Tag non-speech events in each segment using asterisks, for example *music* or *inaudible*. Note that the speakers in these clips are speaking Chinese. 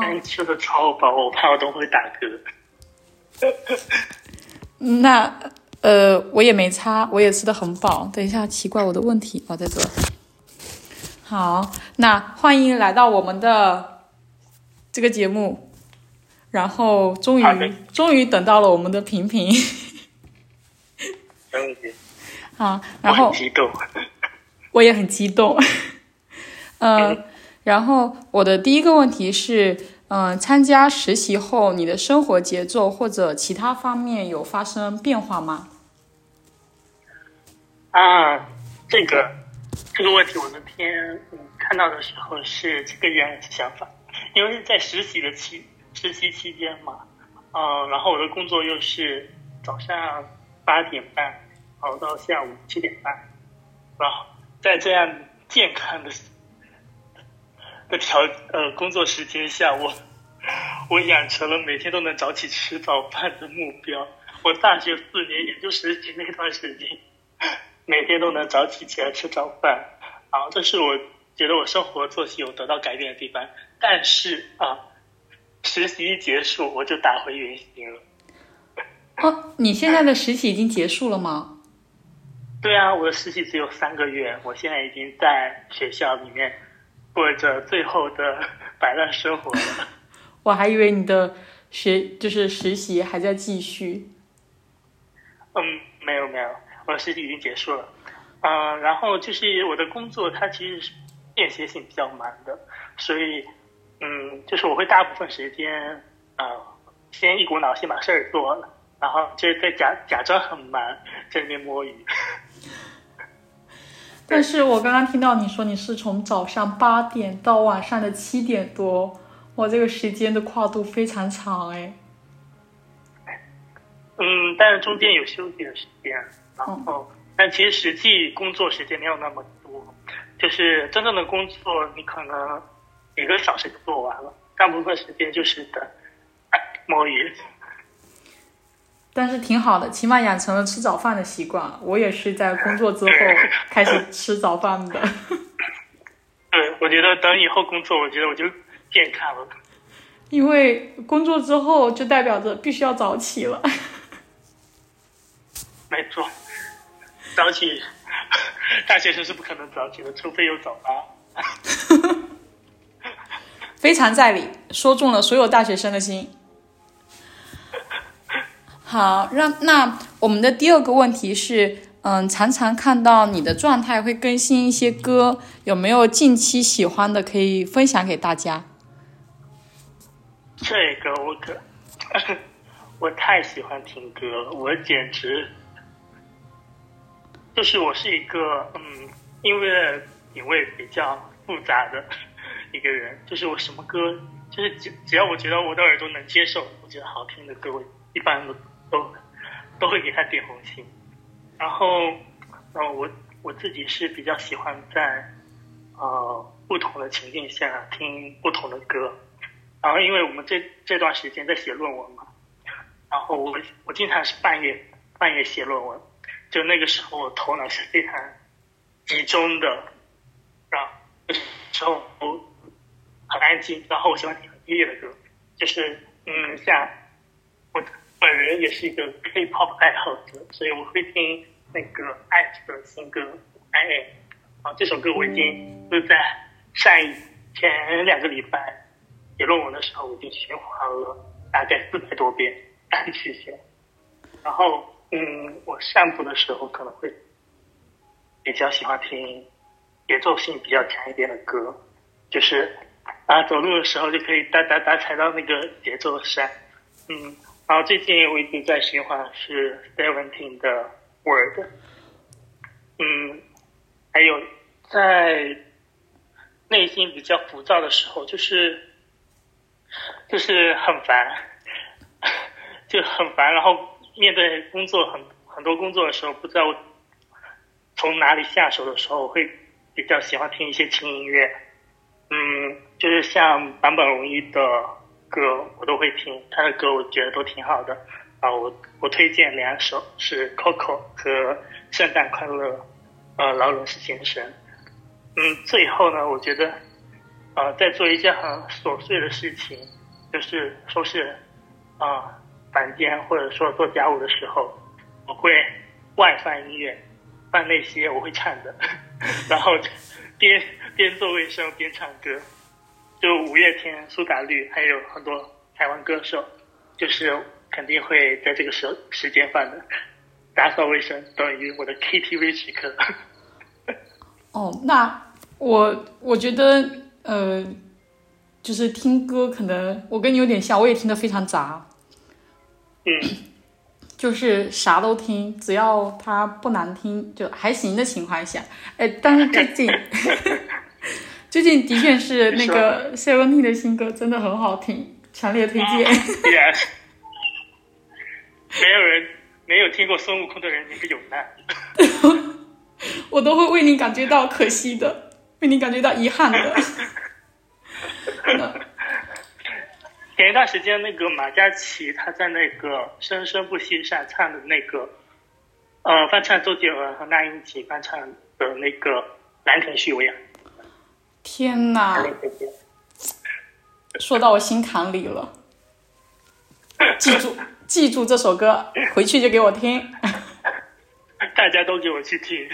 但吃的超饱，我怕我等会打嗝。那呃，我也没差，我也吃的很饱。等一下，奇怪，我的问题哦，在这。好，那欢迎来到我们的这个节目，然后终于终于等到了我们的平平。没问题。好，然后激动，我也很激动。嗯，然后我的第一个问题是，嗯，参加实习后，你的生活节奏或者其他方面有发生变化吗？啊，这个这个问题，我那天嗯看到的时候是这个样子想法，因为是在实习的期实习期间嘛，嗯，然后我的工作又是早上八点半。熬到下午七点半，然后在这样健康的的条呃工作时间下，我我养成了每天都能早起吃早饭的目标。我大学四年也就实习 *laughs* 那段时间，每天都能早起起来吃早饭，然后这是我觉得我生活作息有得到改变的地方。但是啊，实习一结束，我就打回原形了。哦，你现在的实习已经结束了吗？对啊，我的实习只有三个月，我现在已经在学校里面过着最后的摆烂生活了。*laughs* 我还以为你的学就是实习还在继续。嗯，没有没有，我的实习已经结束了。嗯，然后就是我的工作，它其实是便携性比较满的，所以嗯，就是我会大部分时间啊，先一股脑先把事儿做了，然后就是在假假装很忙，在那边摸鱼。但是我刚刚听到你说你是从早上八点到晚上的七点多，我，这个时间的跨度非常长哎。嗯，但是中间有休息的时间，然后，但其实实际工作时间没有那么多，就是真正的工作你可能几个小时就做完了，大部分时间就是等摸鱼。但是挺好的，起码养成了吃早饭的习惯。我也是在工作之后 *laughs* 开始吃早饭的。*laughs* 对，我觉得等以后工作，我觉得我就健康了。因为工作之后就代表着必须要早起了。*laughs* 没错，早起，大学生是不可能早起的，除非有早八。非常在理，说中了所有大学生的心。好，让那我们的第二个问题是，嗯，常常看到你的状态会更新一些歌，有没有近期喜欢的可以分享给大家？这个我可，*laughs* 我太喜欢听歌了，我简直，就是我是一个嗯，因为品味比较复杂的一个人，就是我什么歌，就是只只要我觉得我的耳朵能接受，我觉得好听的歌，我一般都。都都会给他点红心，然后，呃，我我自己是比较喜欢在呃不同的情境下听不同的歌，然后因为我们这这段时间在写论文嘛，然后我我经常是半夜半夜写论文，就那个时候我头脑是非常集中的，然后时候很安静，然后我喜欢听音乐的歌，就是嗯像我。本人也是一个 K-pop 爱好者，所以我会听那个 IVE 的新歌《I Am》啊，这首歌我已经就在上一前两个礼拜写论文的时候，我已经循环了大概四百多遍单曲线。然后，嗯，我散步的时候可能会比较喜欢听节奏性比较强一点的歌，就是啊，走路的时候就可以哒哒哒踩到那个节奏上，嗯。然后最近我一直在循环是 Seventeen 的 Word，嗯，还有在内心比较浮躁的时候，就是就是很烦，就很烦。然后面对工作很很多工作的时候，不知道从哪里下手的时候，我会比较喜欢听一些轻音乐，嗯，就是像坂本龙一的。歌我都会听，他的歌我觉得都挺好的啊。我我推荐两首是 Coco 和《圣诞快乐》，呃，劳伦斯先生。嗯，最后呢，我觉得呃在做一些很琐碎的事情，就是收拾啊房间或者说做家务的时候，我会外放音乐，放那些我会唱的，*laughs* 然后边边做卫生边唱歌，就五月天、苏打绿，还有很多台湾歌手，就是肯定会在这个时时间放的。打扫卫生等于我的 KTV 时刻。*laughs* 哦，那我我觉得呃，就是听歌，可能我跟你有点像，我也听得非常杂，嗯，就是啥都听，只要它不难听就还行的情况下。哎，但是最近 *laughs* 最近的确是 *laughs* 那个 Seventeen 的新歌真的很好听，强烈推荐。*laughs* Yes，没有人没有听过孙悟空的人，你是有难。*laughs* 我都会为你感觉到可惜的，为你感觉到遗憾的。前一段时间，那个马嘉祺他在那个《生生不息》上唱的那个，呃，翻唱周杰伦和那英一起翻唱的那个《兰亭序》，我也天哪，说到我心坎里了。记住，*laughs* 记住这首歌，回去就给我听。*laughs* 大家都给我去听。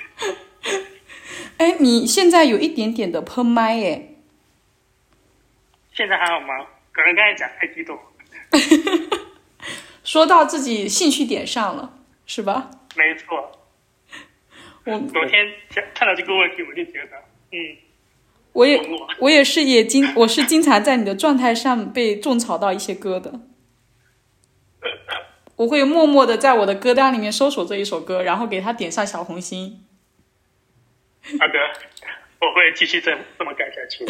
*laughs* 哎，你现在有一点点的喷麦耶。现在还好吗？可能刚才讲太激动。说到自己兴趣点上了，是吧？没错。我昨天看到这个问题，我就觉得，嗯，我也我也是也经我是经常在你的状态上被种草到一些歌的。我会默默的在我的歌单里面搜索这一首歌，然后给他点上小红心。好的，我会继续这这么干下去。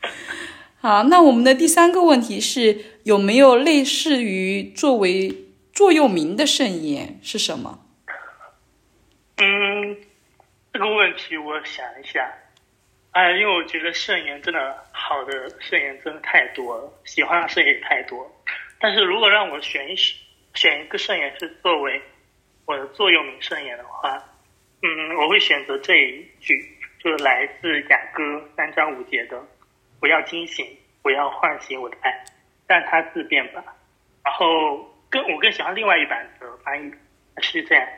*laughs* 好，那我们的第三个问题是有没有类似于作为座右铭的圣言是什么？嗯，这个问题我想一下。哎，因为我觉得圣言真的好的圣言真的太多了，喜欢的圣言也太多。但是如果让我选一选一个圣言是作为我的座右铭圣言的话，嗯，我会选择这一句，就是来自雅歌三章五节的。不要惊醒，不要唤醒我的爱，让它自变吧。然后更我更喜欢另外一版的翻译是这样，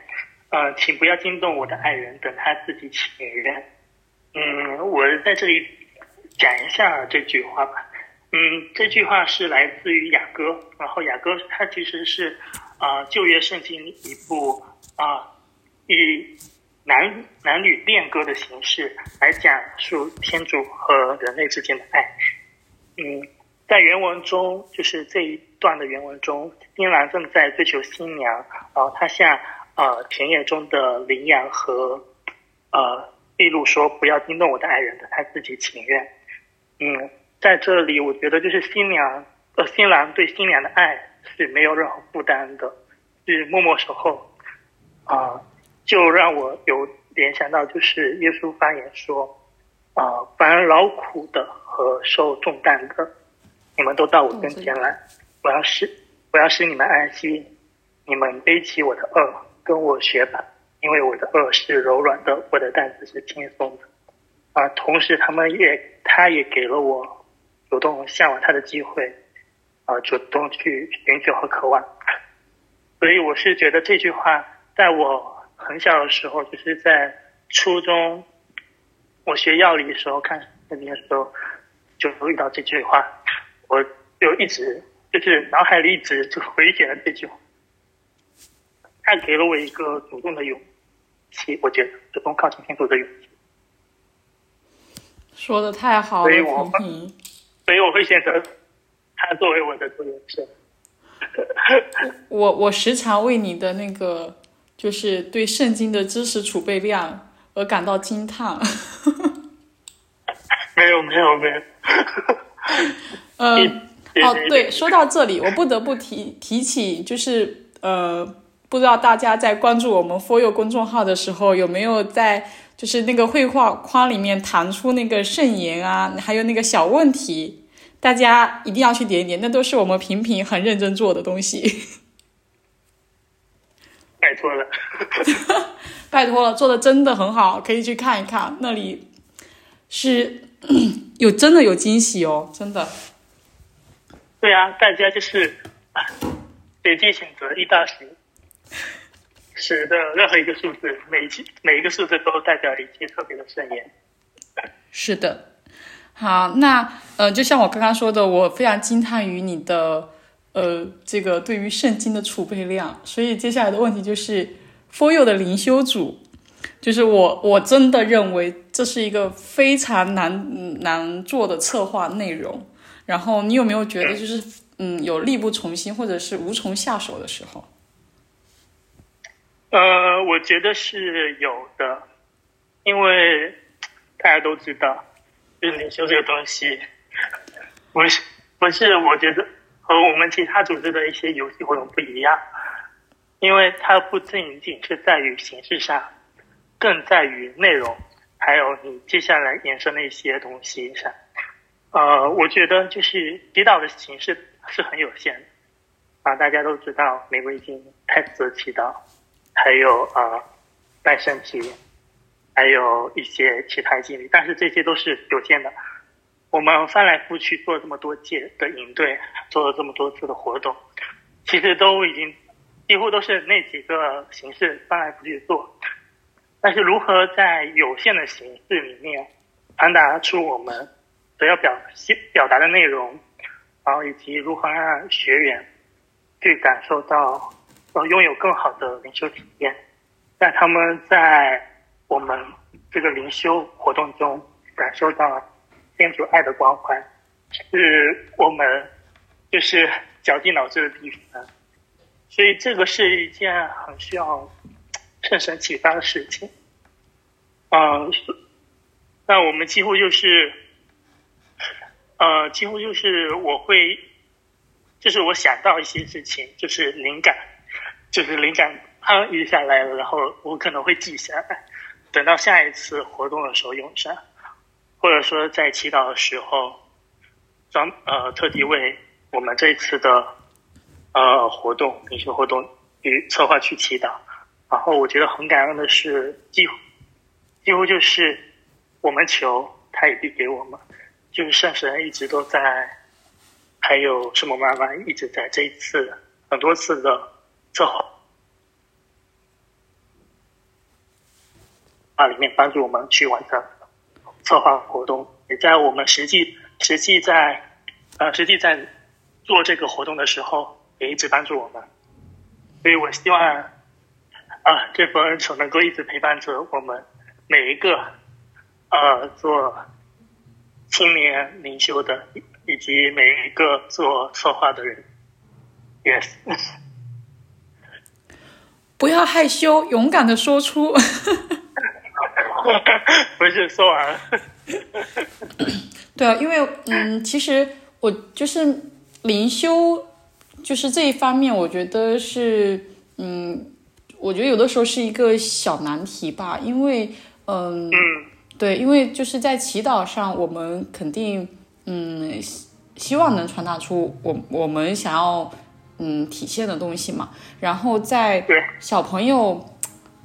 呃，请不要惊动我的爱人，等他自己请愿。嗯，我在这里讲一下这句话吧。嗯，这句话是来自于雅歌，然后雅歌它其实是啊、呃、旧约圣经一部啊、以男男女恋歌的形式来讲述天主和人类之间的爱。嗯，在原文中，就是这一段的原文中，新郎正在追求新娘，然后他向呃田野中的羚羊和呃秘鲁说：“不要惊动我的爱人的，他自己情愿。”嗯，在这里，我觉得就是新娘呃新郎对新娘的爱是没有任何负担的，是默默守候啊。呃就让我有联想到，就是耶稣发言说：“啊、呃，凡劳苦的和受重担的，你们都到我跟前来，我要使我要使你们安息。你们背起我的恶，跟我学吧，因为我的恶是柔软的，我的担子是轻松的。啊、同时他们也他也给了我主动向往他的机会，啊、主动去寻求和渴望。所以我是觉得这句话在我。”很小的时候，就是在初中，我学药理的时候看那边的时候，就遇到这句话，我就一直就是脑海里一直就回忆起了这句话，它给了我一个主动的勇气，我觉得主动靠近天主的勇气。说的太好了，所以我所以我会选择他作为我的座右铭。我我时常为你的那个。就是对圣经的知识储备量而感到惊叹。没有没有没有。嗯，哦，对，说到这里，我不得不提提起，就是呃，不知道大家在关注我们 For You 公众号的时候，有没有在就是那个绘画框里面弹出那个圣言啊，还有那个小问题，大家一定要去点一点，那都是我们平平很认真做的东西。拜托了，*laughs* 拜托了，做的真的很好，可以去看一看。那里是 *coughs* 有真的有惊喜哦，真的。对啊，大家就是啊随机选择一到十，十的任何一个数字，每一每一个数字都代表一切特别的盛宴。是的，好，那呃，就像我刚刚说的，我非常惊叹于你的呃这个对于圣经的储备量，所以接下来的问题就是，For You 的灵修组，就是我我真的认为这是一个非常难难做的策划内容。然后你有没有觉得就是嗯有力不从心或者是无从下手的时候？呃，我觉得是有的，因为大家都知道，就是领袖这个东西，不是不是，我觉得和我们其他组织的一些游戏活动不一样，因为它不仅仅是在于形式上，更在于内容，还有你接下来延伸的一些东西上。呃，我觉得就是祈祷的形式是很有限的啊，大家都知道玫瑰金、太子祈祷，还有啊拜圣体，还有一些其他经历，但是这些都是有限的。我们翻来覆去做这么多届的营队，做了这么多次的活动，其实都已经几乎都是那几个形式翻来覆去做，但是如何在有限的形式里面传达出我们。所要表现表达的内容，然后以及如何让学员去感受到拥有更好的灵修体验，让他们在我们这个灵修活动中感受到天主爱的光环，是我们就是绞尽脑汁的地方。所以这个是一件很需要圣神启发的事情。嗯，那我们几乎就是。呃，几乎就是我会，就是我想到一些事情，就是灵感，就是灵感啊一下来了，然后我可能会记下来，等到下一次活动的时候用上，或者说在祈祷的时候，专呃特地为我们这一次的呃活动灵修活动与策划去祈祷，然后我觉得很感恩的是，几乎几乎就是我们求，他也必给我们。就是圣神一直都在，还有圣母妈妈一直在这一次很多次的策划啊里面帮助我们去完成策划活动，也在我们实际实际在呃实际在做这个活动的时候，也一直帮助我们。所以我希望啊这份恩宠能够一直陪伴着我们每一个呃做。青年领袖的，以及每一个做策划的人，yes，不要害羞，勇敢的说出。*laughs* 不是说完了。*laughs* 对啊，因为嗯，其实我就是灵修，就是这一方面，我觉得是嗯，我觉得有的时候是一个小难题吧，因为嗯。对，因为就是在祈祷上，我们肯定嗯希望能传达出我我们想要嗯体现的东西嘛。然后在小朋友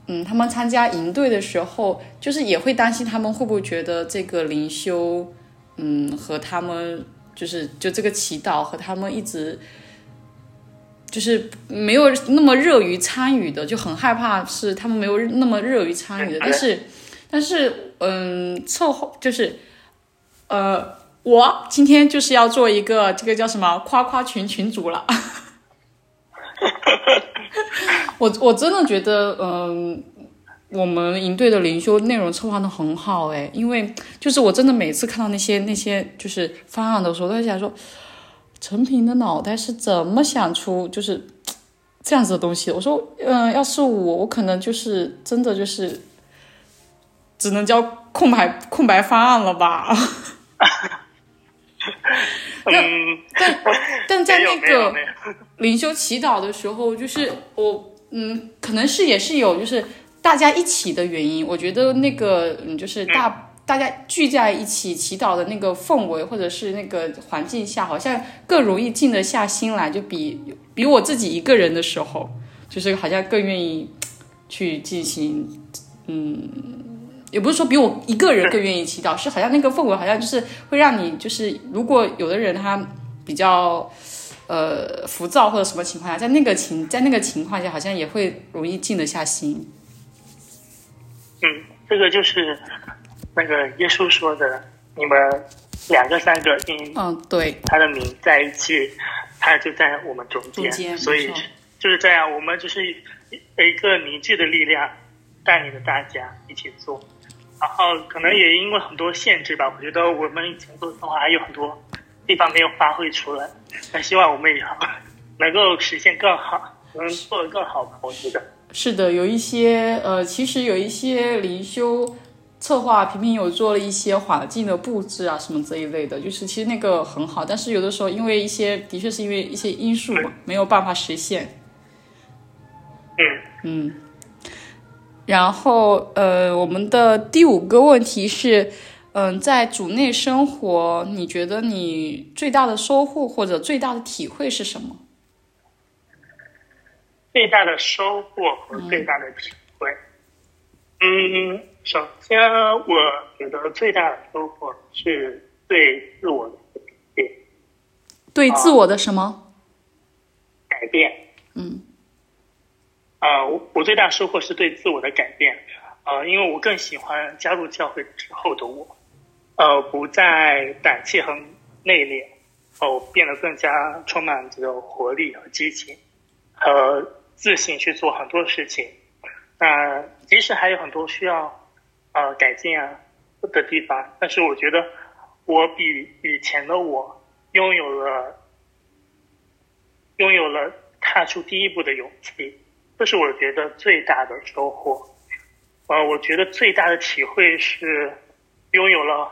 嗯他们参加营队的时候，就是也会担心他们会不会觉得这个灵修嗯和他们就是就这个祈祷和他们一直就是没有那么热于参与的，就很害怕是他们没有那么热于参与的，但是。但是，嗯，凑合就是，呃，我今天就是要做一个这个叫什么夸夸群群主了。*laughs* 我我真的觉得，嗯，我们营队的灵修内容策划的很好哎，因为就是我真的每次看到那些那些就是方案的时候，都在想说，陈平的脑袋是怎么想出就是这样子的东西？我说，嗯，要是我，我可能就是真的就是。只能叫空白空白方案了吧？*laughs* *laughs* 但但但在那个灵修祈祷的时候，就是我嗯，可能是也是有就是大家一起的原因。我觉得那个嗯，就是大大家聚在一起祈祷的那个氛围，或者是那个环境下，好像更容易静得下心来，就比比我自己一个人的时候，就是好像更愿意去进行嗯。也不是说比我一个人更愿意祈祷，是好像那个氛围好像就是会让你就是，如果有的人他比较呃浮躁或者什么情况下，在那个情在那个情况下，好像也会容易静得下心。嗯，这个就是那个耶稣说的，你们两个三个因嗯，对，他的名在一起，他就在我们中间，中间所以就是这样，我们就是一个凝聚的力量，带领着大家一起做。然后可能也因为很多限制吧，我觉得我们以前做的话还有很多地方没有发挥出来。那希望我们以后能够实现更好，能做得更好吧。我觉得，是的，有一些呃，其实有一些灵修策划，平平有做了一些环境的布置啊，什么这一类的，就是其实那个很好，但是有的时候因为一些，的确是因为一些因素嘛，没有办法实现。嗯嗯，然后呃，我们的第五个问题是，嗯、在组内生活，你觉得你最大的收获或者最大的体会是什么？最大的收获和最大的体会。嗯，首先我觉得最大的收获是对自我的改变。对自我的什么？改变。嗯。呃，我最大收获是对自我的改变。呃，因为我更喜欢加入教会之后的我，呃，不再胆怯和内敛，哦，变得更加充满着活力和激情，和自信去做很多事情。那、即使还有很多需要呃改进啊的地方，但是我觉得我比以前的我拥有了拥有了踏出第一步的勇气，这是我觉得最大的收获。呃，我觉得最大的体会是拥有了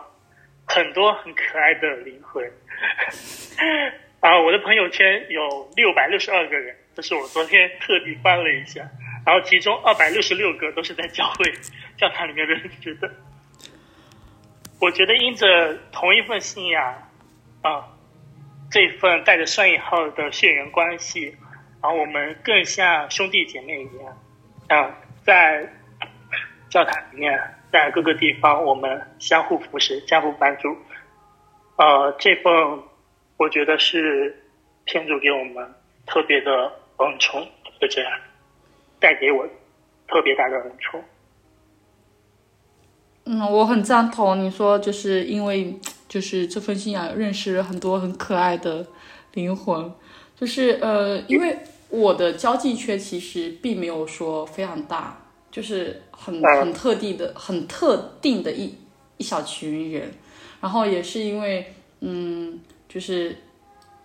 很多很可爱的灵魂。*laughs* 啊，我的朋友圈有六百六十二个人，这是我昨天特地翻了一下，然后其中二百六十六个都是在教会教堂里面认识的。我觉得因着同一份信仰，啊，这份带着双引号的血缘关系，然后我们更像兄弟姐妹一样，啊，在教堂里面，在各个地方，我们相互扶持，相互帮助。呃，这份我觉得是天主给我们特别的恩宠，就这样带给我特别大的恩宠。嗯，我很赞同你说，就是因为就是这份信仰认识了很多很可爱的灵魂，就是呃，因为我的交际圈其实并没有说非常大，就是很很特地的、很特定的一一小群人，然后也是因为嗯，就是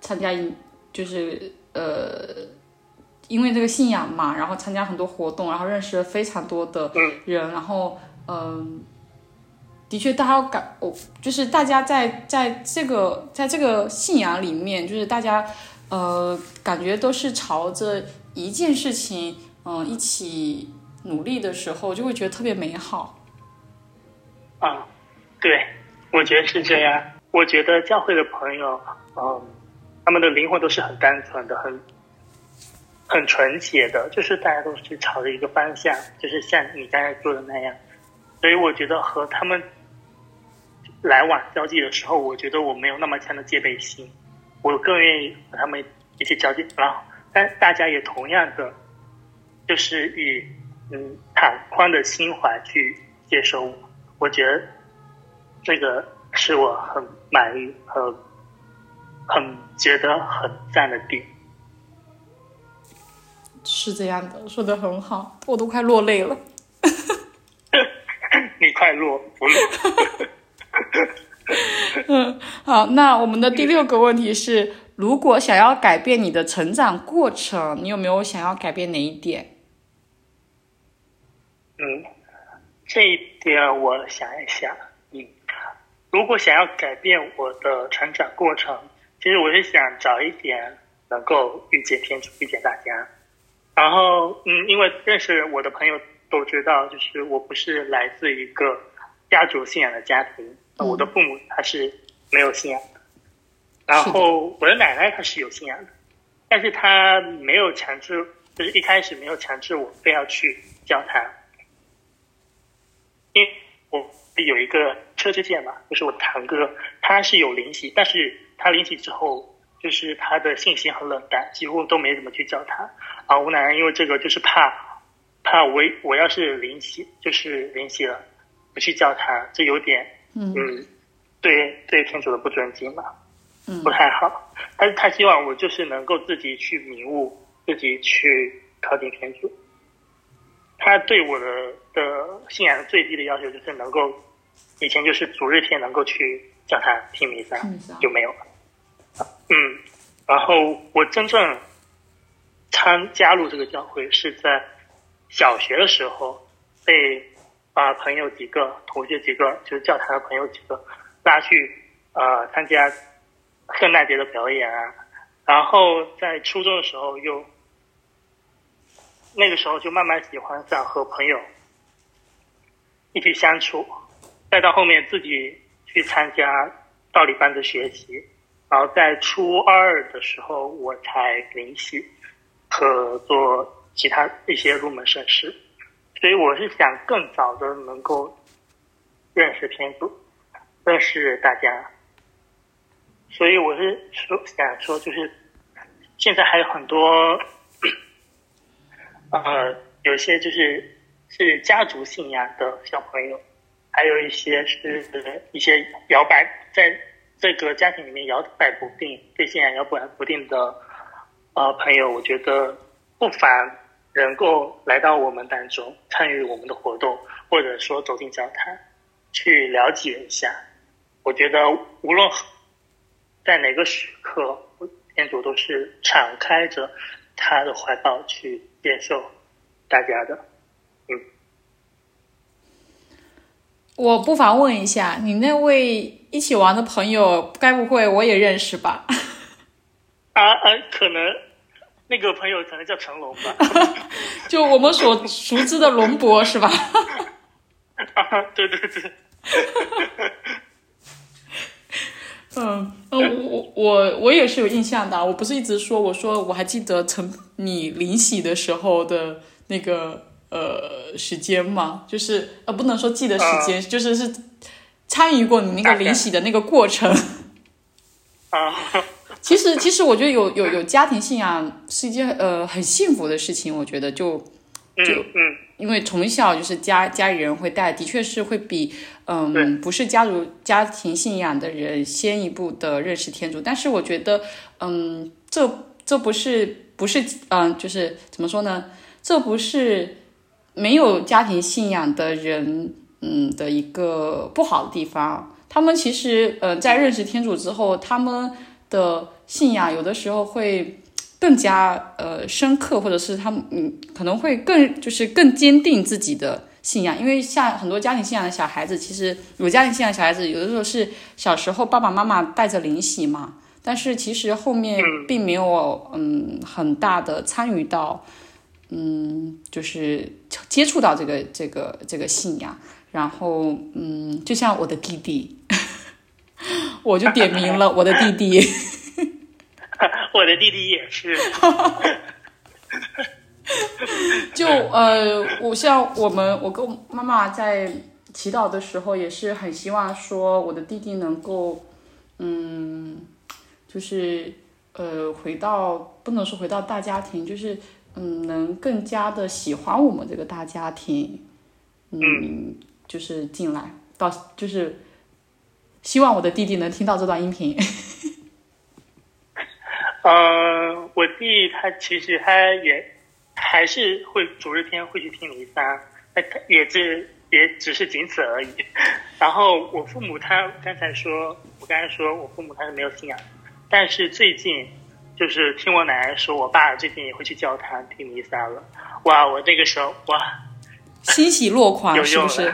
参加一就是呃。因为这个信仰嘛，然后参加很多活动，然后认识了非常多的人，然后嗯、的确，大家感我就是大家在在这个在这个信仰里面，就是大家呃感觉都是朝着一件事情嗯、一起努力的时候，就会觉得特别美好。啊，对，我觉得是这样。我觉得教会的朋友，嗯，他们的灵魂都是很单纯的，很很纯洁的，就是大家都是朝着一个方向，就是像你刚才说的那样。所以我觉得和他们来往交际的时候，我觉得我没有那么强的戒备心，我更愿意和他们一起交际。然后，但大家也同样的，就是以嗯坦宽的心怀去接受我。我觉得这个是我很满意和很觉得很赞的点。是这样的，说的很好，我都快落泪了。*laughs* *laughs* 你快落不落？*laughs* 嗯，好，那我们的第六个问题是：如果想要改变你的成长过程，你有没有想要改变哪一点？嗯，这一点我想一想。嗯，如果想要改变我的成长过程，其实我是想早一点能够遇见天主，遇见大家。然后，嗯，因为认识我的朋友都知道，就是我不是来自一个家族信仰的家庭，嗯我的父母他是没有信仰的，然后我的奶奶她是有信仰的，但是她没有强制，就是一开始没有强制我非要去教堂，因为我有一个车之健嘛，就是我堂哥，他是有灵洗，但是他灵洗之后，就是他的信息很冷淡，几乎都没怎么去叫他。啊，我奶奶因为这个就是怕怕我我要是灵洗，就是灵洗了，不去叫他，这有点嗯嗯，对对天主的不尊敬嘛。嗯不太好。但是他希望我就是能够自己去明悟，自己去靠近天主。他对我的的信仰最低的要求就是能够，以前就是主日天能够去叫他听弥撒听弥撒就没有了。嗯，然后我真正参加入这个教会是在小学的时候，被啊、朋友几个、同学几个，就是教堂的朋友几个拉去呃参加圣诞节的表演啊，然后在初中的时候又那个时候就慢慢喜欢上和朋友一起相处，再到后面自己去参加道理班的学习，然后在初二的时候我才联系和做其他一些入门圣事，所以我是想更早的能够认识天主，认识大家，所以我是说想说，就是现在还有很多，呃，有些就是是家族信仰的小朋友，还有一些是一些摇摆在这个家庭里面摇摆不定、对信仰摇摆不定的呃朋友，我觉得不妨能够来到我们当中，参与我们的活动，或者说走进教堂，去了解一下。我觉得无论在哪个时刻，天主都是敞开着他的怀抱去接受大家的。嗯，我不妨问一下，你那位一起玩的朋友，该不会我也认识吧？*laughs* 啊啊，可能那个朋友可能叫成龙吧。*laughs* 就我们所熟知的龙博是吧？*laughs* 啊，对对对。*laughs* 嗯，呃，我我我也是有印象的。我不是一直说，我说我还记得成你临洗的时候的那个呃时间吗，就是呃不能说记得时间，就是是参与过你那个临洗的那个过程。啊，其实其实我觉得有有有家庭信仰是一件呃很幸福的事情，我觉得就就嗯因为从小就是家家里人会带，的确是会比嗯不是家族家庭信仰的人先一步的认识天主。但是我觉得，嗯，这这不是不是嗯，就是怎么说呢？这不是没有家庭信仰的人嗯的一个不好的地方。他们其实呃在认识天主之后，他们的信仰有的时候会。更加呃深刻，或者是他们嗯可能会更就是更坚定自己的信仰，因为像很多家庭信仰的小孩子，其实有家庭信仰的小孩子，有的时候是小时候爸爸妈妈带着灵洗嘛，但是其实后面并没有嗯很大的参与到嗯就是接触到这个这个这个信仰，然后嗯就像我的弟弟，*laughs* 我就点名了我的弟弟。*laughs* 我的弟弟也是。*laughs* 就呃，我像我们，我跟妈妈在祈祷的时候，也是很希望说我的弟弟能够，嗯，就是呃，回到不能说回到大家庭，就是嗯，能更加的喜欢我们这个大家庭，嗯，就是进来到就是希望我的弟弟能听到这段音频。*laughs* 呃，我弟他其实他也还是会主日天会去听弥撒，那他也只也只是仅此而已。然后我父母他刚才说，我刚才说我父母他是没有信仰，但是最近就是听我奶奶说，我爸最近也会去教堂听弥撒了。哇，我那个时候哇，欣喜若狂，有是不是？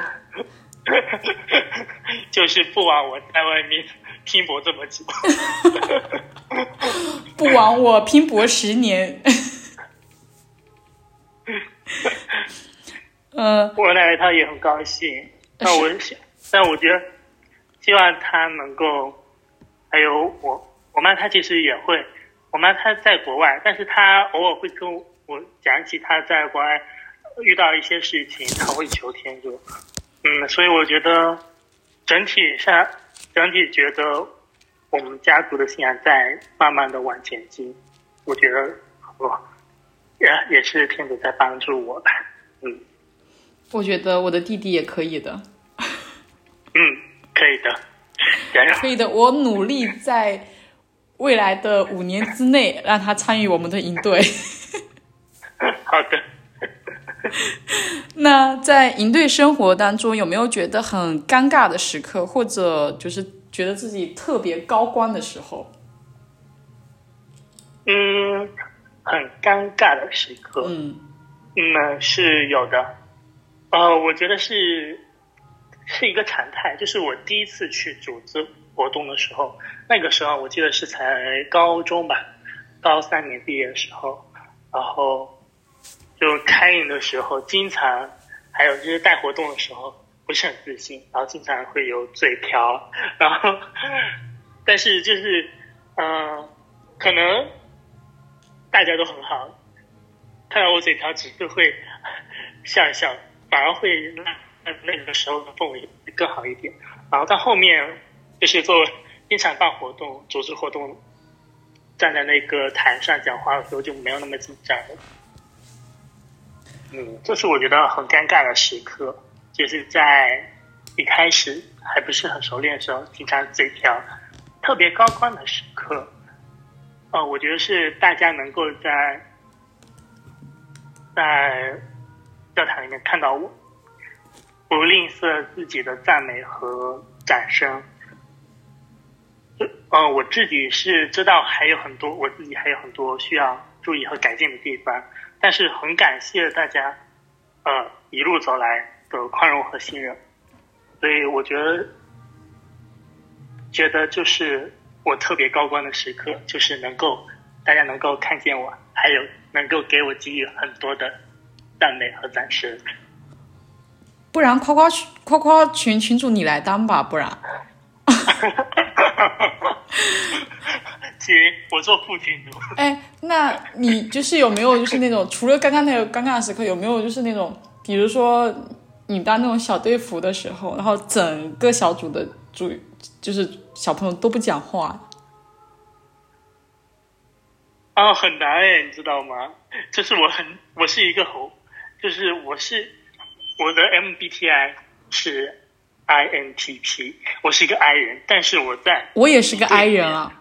*laughs* 就是不枉我在外面拼搏这么久。*laughs* *laughs* 不枉我拼搏十年。*laughs* 呃，我奶奶她也很高兴，那我想，但我觉得希望她能够，还有我，我妈她其实也会，我妈她在国外，但是她偶尔会跟我讲起她在国外遇到一些事情，她会求天助，嗯，所以我觉得整体上，整体觉得我们家族的信仰在慢慢的往前进。我觉得我也也是天主在帮助我吧。嗯，我觉得我的弟弟也可以的。*laughs* 嗯，可以的，加油！可以的，我努力在未来的五年之内让他参与我们的营队。*laughs* 好的。*laughs* 那在营队生活当中，有没有觉得很尴尬的时刻，或者就是觉得自己特别高光的时候？嗯，很尴尬的时刻，嗯嗯，是有的。呃，我觉得是是一个常态，就是我第一次去组织活动的时候，那个时候我记得是才高中吧，高三年毕业的时候，然后。就开营的时候，经常还有就是带活动的时候，不是很自信，然后经常会有嘴瓢，然后，*laughs* 但是就是，嗯，可能大家都很好，看到我嘴瓢只是会笑一笑，反而会让那个时候的氛围更好一点。然后到后面就是做经常办活动、组织活动，站在那个台上讲话的时候就没有那么紧张了。嗯，这是我觉得很尴尬的时刻，就是在一开始还不是很熟练的时候，经常嘴瓢。特别高光的时刻，呃，我觉得是大家能够在在教堂里面看到我，不吝啬自己的赞美和掌声。呃，我自己是知道还有很多，我自己还有很多需要注意和改进的地方。但是很感谢大家，呃，一路走来的宽容和信任，所以我觉得，觉得就是我特别高光的时刻，就是能够大家能够看见我，还有能够给我给予很多的赞美和掌声。不然夸夸夸夸群群主你来当吧，不然。*laughs* 行，我做副群主。哎，那你就是有没有就是那种除了刚刚那个尴尬的时刻，有没有就是那种，比如说你当那种小队服的时候，然后整个小组的组就是小朋友都不讲话。啊，很难哎，你知道吗？就是我很，我是一个猴，就是我是我的 MBTI 是 INTP，我是一个 I 人，但是我在我也是个 I 人啊。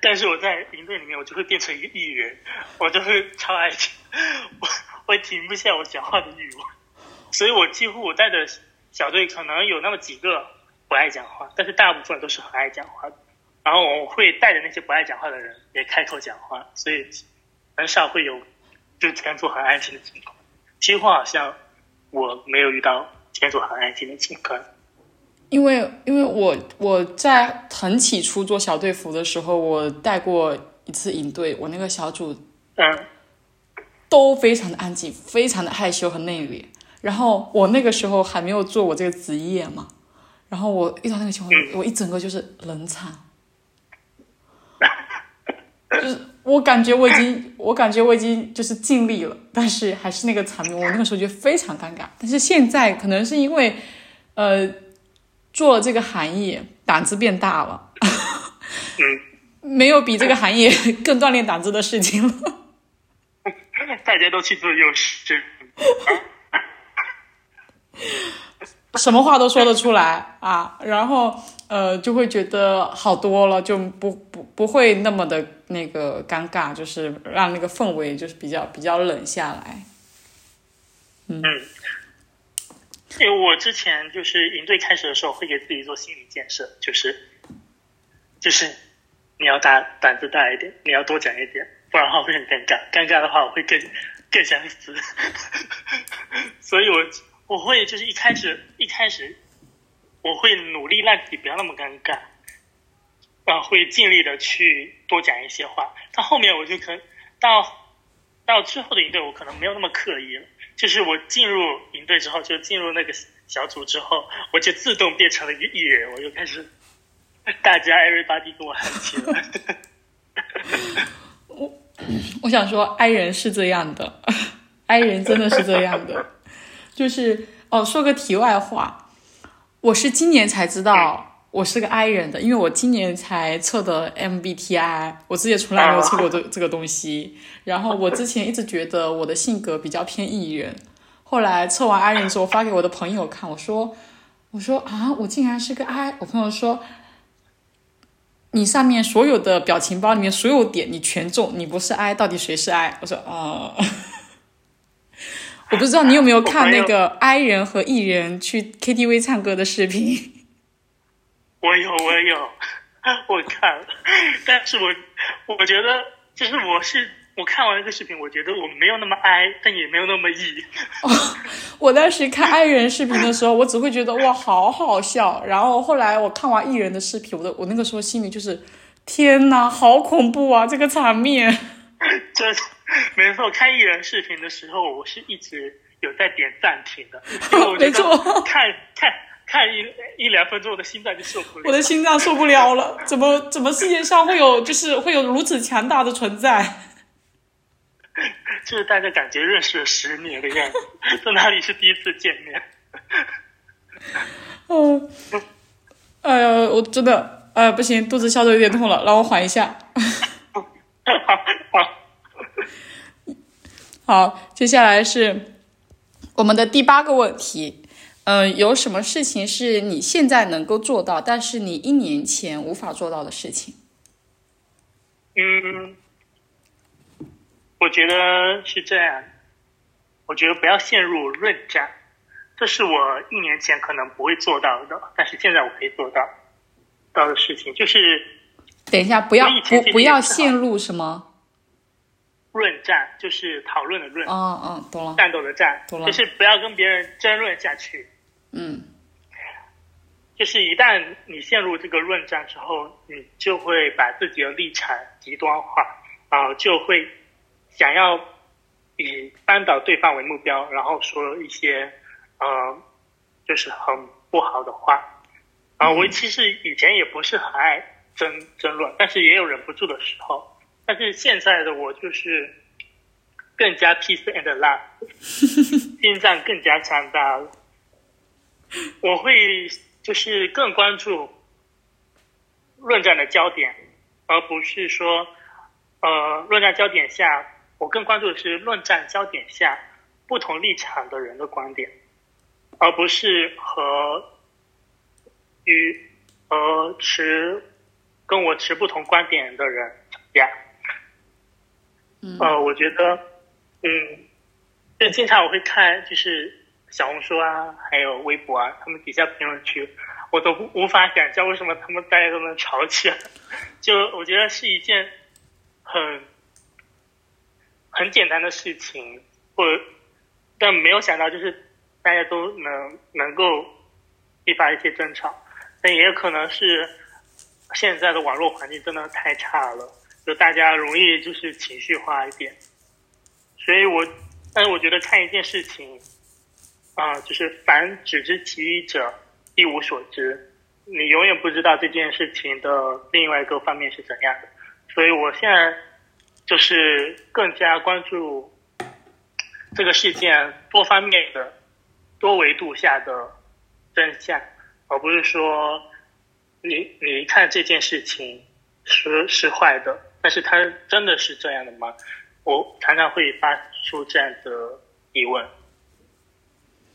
但是我在营队里面，我就会变成一个 E 人，我就会超爱讲，*laughs* 我我停不下我讲话的欲望，所以我几乎我带的小队可能有那么几个不爱讲话，但是大部分都是很爱讲话的。然后我会带着那些不爱讲话的人也开口讲话，所以很少会有就全组很安静的情况。几乎好像我没有遇到全组很安静的情况。因为，因为我我在很起初做小队服的时候，我带过一次营队，我那个小组，嗯，都非常的安静，非常的害羞和内敛。然后我那个时候还没有做我这个职业嘛，然后我遇到那个情况，我一整个就是冷场，就是我感觉我已经，我感觉我已经就是尽力了，但是还是那个场面，我那个时候觉得非常尴尬。但是现在可能是因为，呃。做了这个行业，胆子变大了。嗯，没有比这个行业更锻炼胆子的事情了。*laughs* 大家都去做幼师，*laughs* 什么话都说得出来啊，然后呃，就会觉得好多了，就不不不会那么的那个尴尬，就是让那个氛围就是比较比较冷下来。嗯。因为我之前就是营队开始的时候，会给自己做心理建设，就是，就是你要大胆子大一点，你要多讲一点，不然的话会很尴尬。尴尬的话，我会更更想死。*laughs* 所以我我会就是一开始一开始，我会努力让自己不要那么尴尬，啊，会尽力的去多讲一些话。到后面我就可能到到最后的营队，我可能没有那么刻意了。就是我进入营队之后，就进入那个小组之后，我就自动变成了一个艺人，我就开始大家 everybody 跟我喊起来。*laughs* 我我想说，爱人是这样的，爱人真的是这样的，就是哦，说个题外话，我是今年才知道我是个 I 人的，因为我今年才测的 MBTI，我之前从来没有测过这这个东西。然后我之前一直觉得我的性格比较偏 E 人，后来测完 I 人之后，发给我的朋友看，我说我说啊，我竟然是个 I，我朋友说。你上面所有的表情包里面所有点你全中，你不是 I，到底谁是 I？我说啊，我不知道你有没有 *laughs* 看那个 I 人和 E 人去 KTV 唱歌的视频。*laughs* 我有，我有，我看了，但是我我觉得就是我是。我看完那个视频，我觉得我没有那么 I，但也没有那么 E。我当时看 I 人视频的时候，我只会觉得哇，好好笑。然后后来我看完 E 人的视频，我的我那个时候心里就是，天呐，好恐怖啊，这个场面。这 *laughs* *laughs* 没错，看艺人视频的时候，我是一直有在点暂停的，*laughs* 因为我觉得看 *laughs* 看看一一两分钟，我的心脏就受不了。我的心脏受不了了，怎么怎么世界上会有就是会有如此强大的存在？就是大家感觉认识了十年的样子，这哪里是第一次见面？哦，哎呀，我真的，哎，不行，肚子笑的有点痛了，让我缓一下。好，接下来是我们的第八个问题。嗯，有什么事情是你现在能够做到，但是你一年前无法做到的事情？嗯。我觉得是这样，我觉得不要陷入论战，这是我一年前可能不会做到的，但是现在我可以做到到的事情，就是等一下，不要不不要陷入什么论战，就是讨论的论，嗯嗯，懂了，战斗的战，懂了，就是不要跟别人争论下去，嗯，就是一旦你陷入这个论战之后，你就会把自己的立场极端化，啊，就会。想要以扳倒对方为目标，然后说一些呃，就是很不好的话。啊，我其实以前也不是很爱争争论，但是也有忍不住的时候。但是现在的我就是更加 peace and love，*laughs* 心脏更加强大了。我会就是更关注论战的焦点，而不是说呃，论战焦点下。我更关注的是论战焦点下不同立场的人的观点，而不是和与和持跟我持不同观点的人吵架。呃，我觉得，嗯，就经常我会看，就是小红书啊，还有微博啊，他们底下评论区，我都无法想象为什么他们大家都能吵起来。*laughs* 就我觉得是一件很。很简单的事情，或但没有想到就是大家都能能够引发一些争吵，但也有可能是现在的网络环境真的太差了，就大家容易就是情绪化一点。所以我，但是我觉得看一件事情，啊，就是凡只知其一者一无所知，你永远不知道这件事情的另外一个方面是怎样的。所以我现在。就是更加关注这个事件多方面的、多维度下的真相，而不是说你你看这件事情是是坏的，但是他真的是这样的吗？我常常会发出这样的疑问，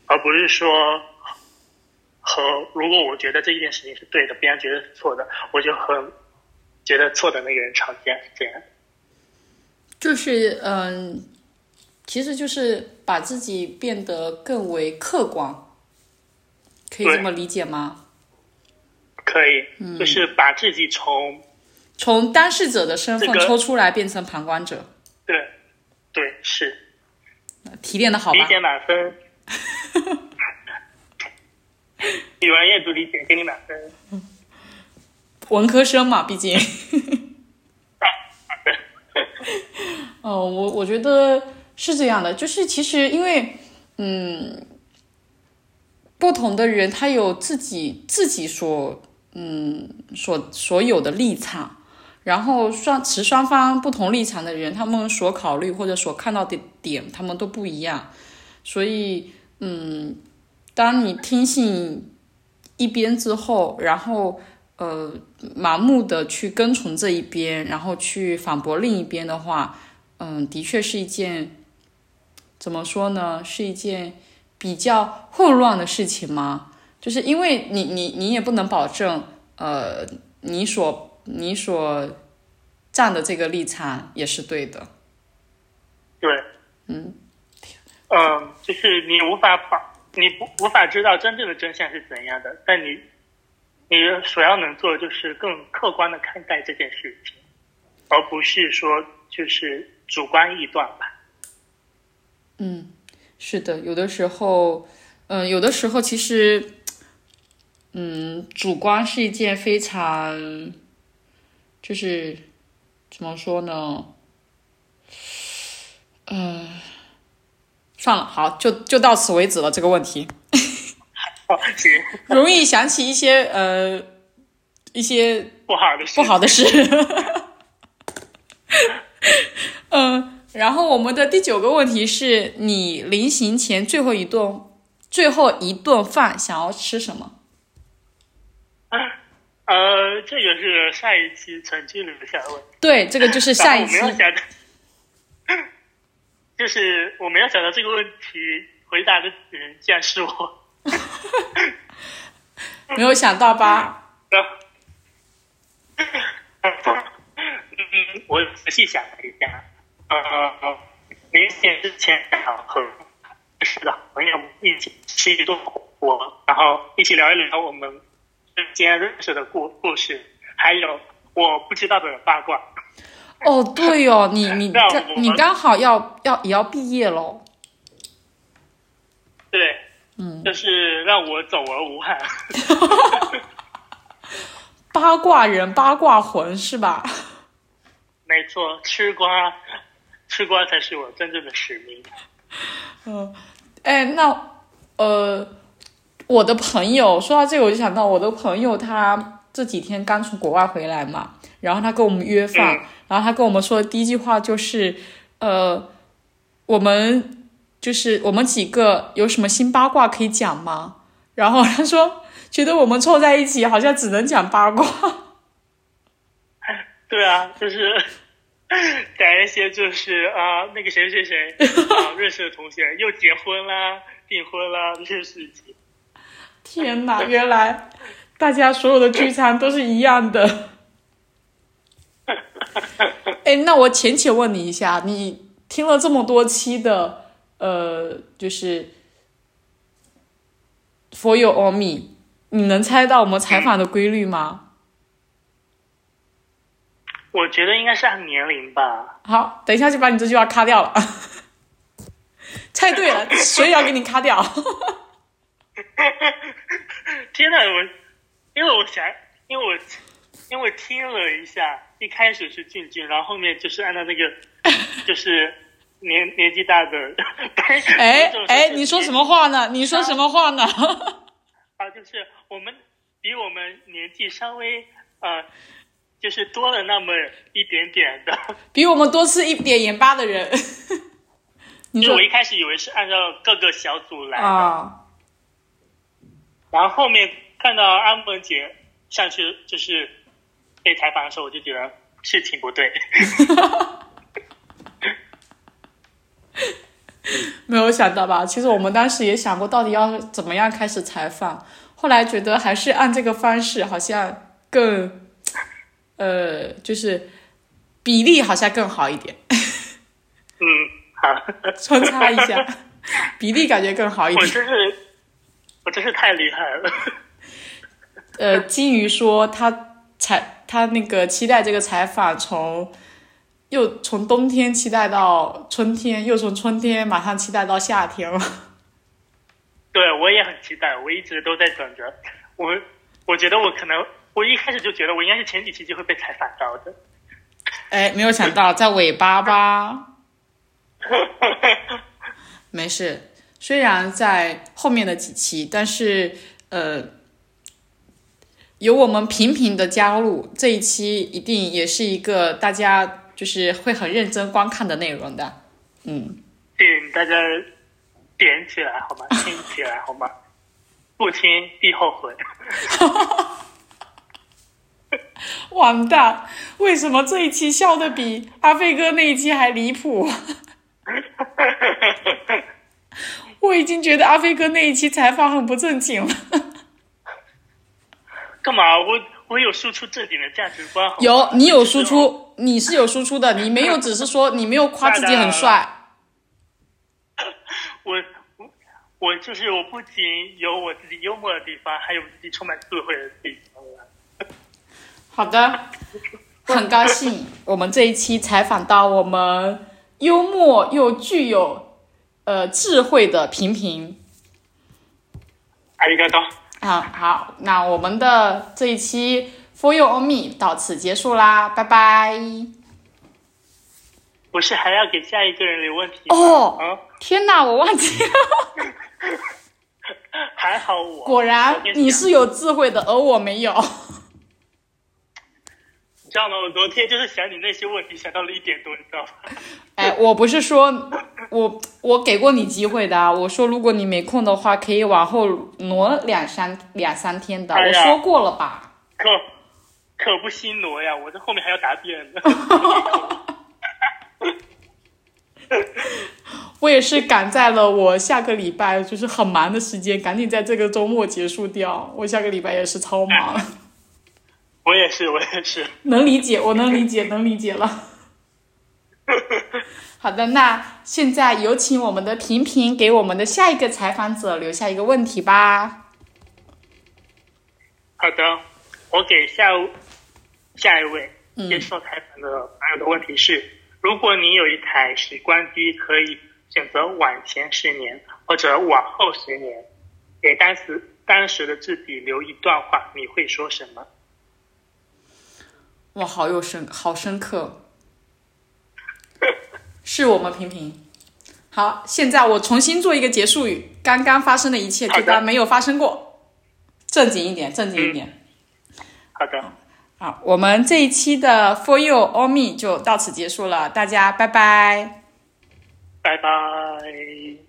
而不是说和如果我觉得这一件事情是对的，别人觉得是错的，我就和觉得错的那个人吵架，是这样。就是嗯，其实就是把自己变得更为客观，可以这么理解吗？可以，就是把自己从从当事者的身份抽出来，变成旁观者。对，对，是提炼的好吧？理解满分。*laughs* 语文阅读理解给你满分。文科生嘛，毕竟。*laughs* 哦，我我觉得是这样的，就是其实因为，嗯，不同的人他有自己自己所嗯所所有的立场，然后双持双方不同立场的人，他们所考虑或者所看到的点，他们都不一样，所以嗯，当你听信一边之后，然后呃盲目的去跟从这一边，然后去反驳另一边的话，嗯，的确是一件怎么说呢？是一件比较混乱的事情吗？就是因为你你你也不能保证，呃，你所你所站的这个立场也是对的。对，嗯嗯，就是你无法把，你不无法知道真正的真相是怎样的，但你你所要能做的就是更客观的看待这件事情，而不是说就是主观臆断吧。嗯，是的，有的时候，嗯、有的时候其实，嗯，主观是一件非常，就是怎么说呢？呃，算了，好，就就到此为止了。这个问题 *laughs* 哦，行，容易想起一些呃一些不好的事，不好的事。嗯，然后我们的第九个问题是你临行前最后一顿最后一顿饭想要吃什么？呃，这个是上一期曾经留下的问题，对，这个就是 *laughs* 下一期然后我没有想到，就是我没有想到这个问题回答的人竟然是我。*laughs* 没有想到吧？*laughs* 嗯，我仔细想了一下，呃，明显之前是的朋友一起吃一顿火锅，然后一起聊一聊我们之间认识的故故事，还有我不知道的八卦。哦，对哦，*laughs* 你你你刚好要要也要毕业喽。对，嗯，就是让我走而无憾。*laughs* 八卦人八卦魂是吧？*laughs* 没错，吃瓜，吃瓜才是我真正的使命。嗯，哎，那呃，我的朋友说到这个，我就想到我的朋友，他这几天刚从国外回来嘛，然后他跟我们约饭，嗯然后他跟我们说的第一句话就是，呃，我们就是我们几个有什么新八卦可以讲吗？然后他说，觉得我们凑在一起好像只能讲八卦。*laughs* 对啊，就是 *laughs* 讲一些就是啊、那个谁谁谁 *laughs* 啊、认识的同学又结婚啦、订婚啦这些事情。天哪，原来大家所有的聚餐都是一样的。*laughs* 哎，那我浅浅问你一下，你听了这么多期的，呃，就是《For You or Me》，你能猜到我们采访的规律吗？我觉得应该是按年龄吧。好，等一下就把你这句话卡掉了。*laughs* 猜对了，*laughs* 所以要给你卡掉。*laughs* 天呐，我因为我想，因为我因为我听了一下，一开始是俊俊，然后后面就是按照那个就是年年纪大的。哎哎，你说什么话呢？你说什么话呢？*laughs* 啊，就是我们比我们年纪稍微呃，就是多了那么一点点的。*laughs* 比我们多吃一点盐巴的人。你说就我一开始以为是按照各个小组来的，啊？然后后面看到安文姐上去就是被采访的时候，我就觉得事情不对。*laughs* 没有想到吧？其实我们当时也想过，到底要怎么样开始采访，后来觉得还是按这个方式，好像更，呃，就是比例好像更好一点，嗯，好，*laughs* 穿插一下，比例感觉更好一我点。我真是太厉害了。*laughs* 呃，金鱼说他采他那个期待这个采访从。又从冬天期待到春天，又从春天马上期待到夏天了。*laughs* 对，我也很期待，我一直都在等着。我我觉得我可能，我一开始就觉得我应该是前几期就会被采访到的。哎，没有想到在尾巴吧？*laughs* 没事，虽然在后面的几期，但是呃，有我们频频的加入，这一期一定也是一个大家就是会很认真观看的内容的。嗯，请大家点起来好吗？听起来好吗？*laughs* 不听必后悔。*laughs* 完蛋！为什么这一期笑的比阿飞哥那一期还离谱？*laughs* 我已经觉得阿飞哥那一期采访很不正经了。*laughs* 干嘛？我我有输出正经的价值观。有，你有输。出，你是有输出的，你没有只是说你没有夸自己很帅。*laughs* 我我我就是我不仅有我自己幽默的地方，还有自己充满智慧的地方。好的，很高兴我们这一期采访到我们幽默又具有呃智慧的平平。阿里嘎多。好好，那我们的这一期 For You On Me 到此结束啦，拜拜。不是还要给下一个人留问题？哦啊，天哪，我忘记了。*laughs* 还好我果然你是有智慧的，而我没有。你知道吗？我昨天就是想你那些问题，想到了一点多，你知道吗？哎，我不是说我我给过你机会的啊，我说如果你没空的话，可以往后挪两三两三天的，哎我说过了吧？可可不心挪呀！我这后面还要答辩呢。*laughs* 我也是赶在了我下个礼拜就是很忙的时间，赶紧在这个周末结束掉。我下个礼拜也是超忙，*laughs* 我也是，我也是。能理解，我能理解，能理解了。*laughs* 好的，那现在有请我们的平平给我们的下一个采访者留下一个问题吧。好的，我给下下一位嗯接受采访的朋友的问题是：如果你有一台时光机，可以选择往前十年或者往后十年，给当时当时的自己留一段话，你会说什么？哇，好有深，好深刻。*laughs* 是我们平平。好，现在我重新做一个结束语，刚刚发生的一切就当没有发生过，正经一点，正经一点。好的，好，我们这一期的 For You or Me 就到此结束了，大家拜拜。拜拜。